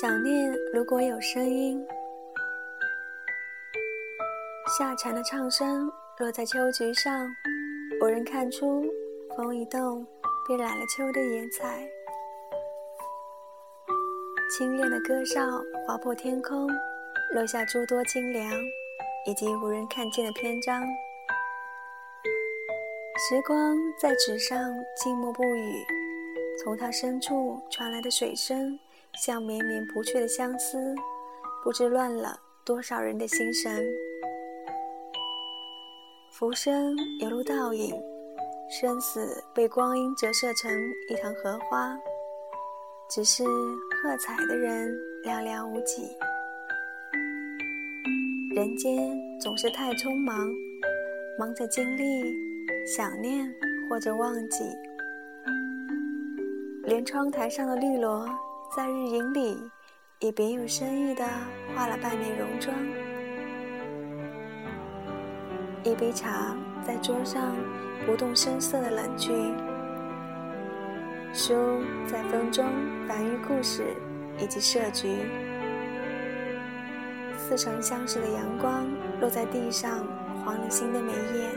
想念如果有声音，夏蝉的唱声落在秋菊上，无人看出，风一动，便染了秋的颜彩。清冽的歌哨划破天空，落下诸多清凉，以及无人看见的篇章。时光在纸上静默不语，从它深处传来的水声。像绵绵不去的相思，不知乱了多少人的心神。浮生犹如倒影，生死被光阴折射成一堂荷花，只是喝彩的人寥寥无几。人间总是太匆忙，忙着经历、想念或者忘记，连窗台上的绿萝。在日影里，也别有深意地画了半面戎装。一杯茶在桌上不动声色地冷去，书在风中繁育故事以及设局。似曾相识的阳光落在地上，黄了新的眉眼。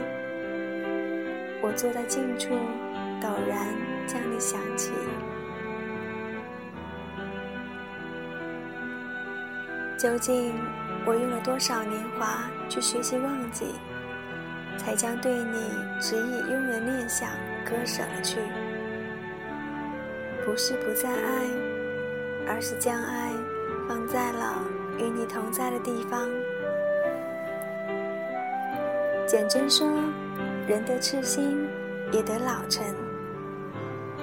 我坐在近处，陡然将你想起。究竟我用了多少年华去学习忘记，才将对你执意拥有的念想割舍了去？不是不再爱，而是将爱放在了与你同在的地方。简真说：“人得赤心，也得老成。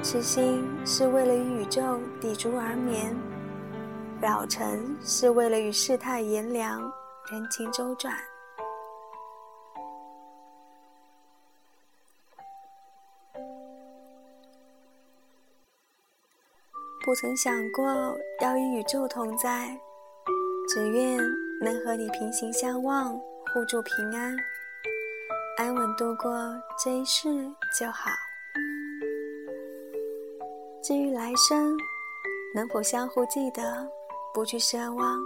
赤心是为了与宇宙抵足而眠。”老成是为了与世态炎凉、人情周转。不曾想过要与宇宙同在，只愿能和你平行相望，互助平安，安稳度过这一世就好。至于来生，能否相互记得？不去奢望。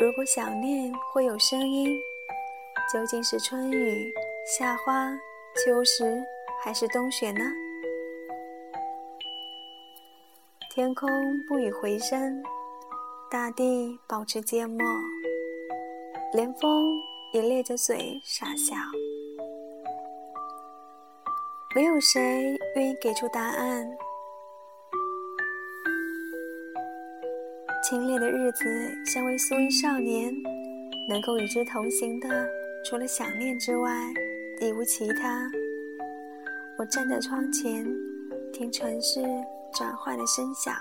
如果想念会有声音，究竟是春雨、夏花、秋实，还是冬雪呢？天空不语回声，大地保持缄默，连风也咧着嘴傻笑。没有谁愿意给出答案。清冽的日子，像位素衣少年，能够与之同行的，除了想念之外，已无其他。我站在窗前，听城市转换的声响，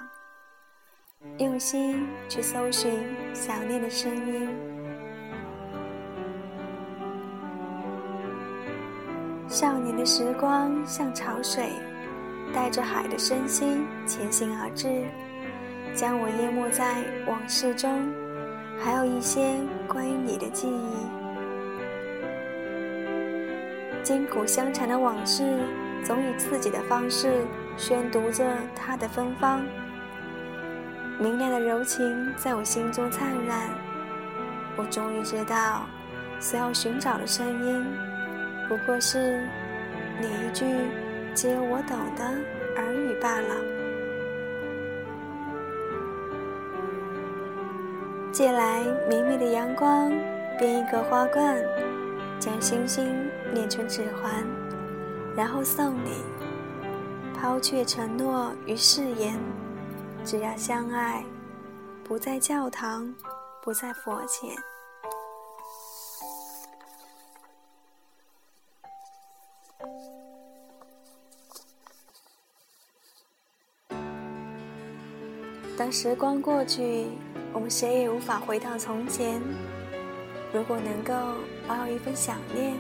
用心去搜寻想念的声音。少年的时光像潮水，带着海的身心前行而至。将我淹没在往事中，还有一些关于你的记忆。筋骨相缠的往事，总以自己的方式宣读着它的芬芳。明亮的柔情在我心中灿烂。我终于知道，所要寻找的声音，不过是你一句只有我懂的耳语罢了。借来明媚的阳光，编一个花冠，将星星捏成指环，然后送你。抛却承诺与誓言，只要相爱，不在教堂，不在佛前。当时光过去。我们谁也无法回到从前。如果能够保有一份想念，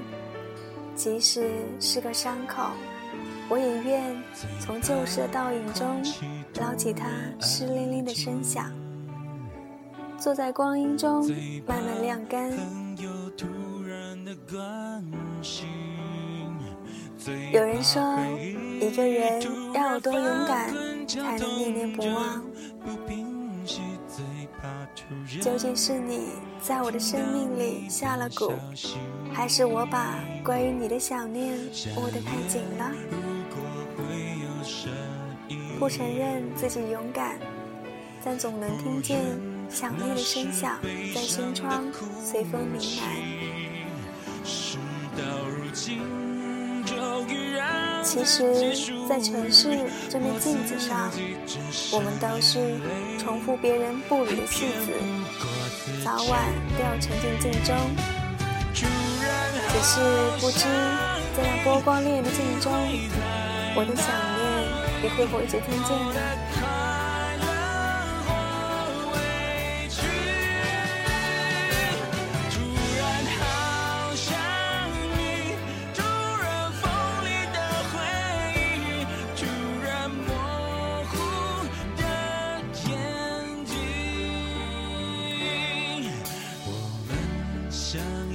即使是个伤口，我也愿从旧时的倒影中捞起它湿淋淋的声响，坐在光阴中慢慢晾干。有人说，一个人要有多勇敢，才能念念不忘。究竟是你在我的生命里下了蛊，还是我把关于你的想念握得太紧了？不承认自己勇敢，但总能听见想念的声响在心窗随风鸣来。其实，在城市这面镜子上，我们都是重复别人步履的戏子，早晚都要沉进镜中。只是不知在那波光潋滟的镜中，我的想念，也会否一直听见呢？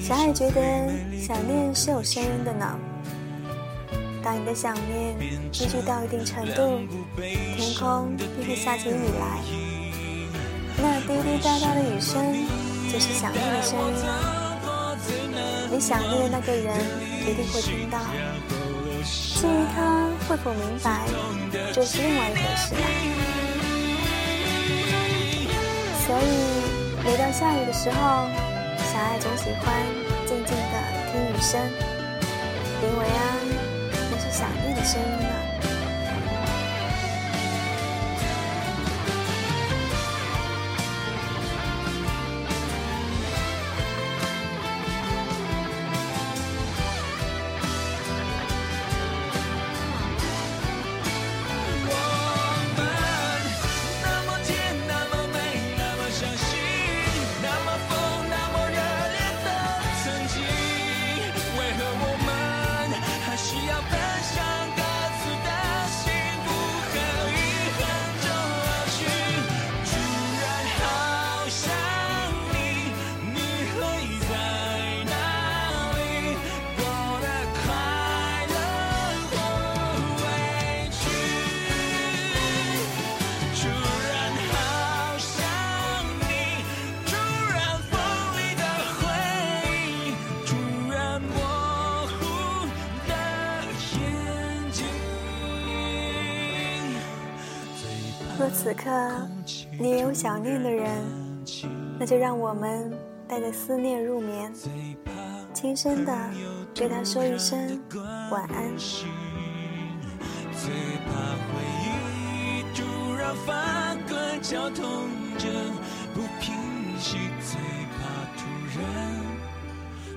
小爱觉得想念是有声音的呢。当你的想念积聚到一定程度，天空便会下起雨来。那滴滴答答的雨声，就是想念的声音。你想念的那个人一定会听到。至于他会否明白，这是另外一回事了。所以，每到下雨的时候。小爱总喜欢静静的听雨声，因为啊，那是想念的声音呢。若此刻你也有想念的人，那就让我们带着思念入眠，轻声的对他说一声晚安。最怕回忆突然翻滚绞痛着不平息，最怕突然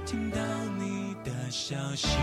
听到你的消息，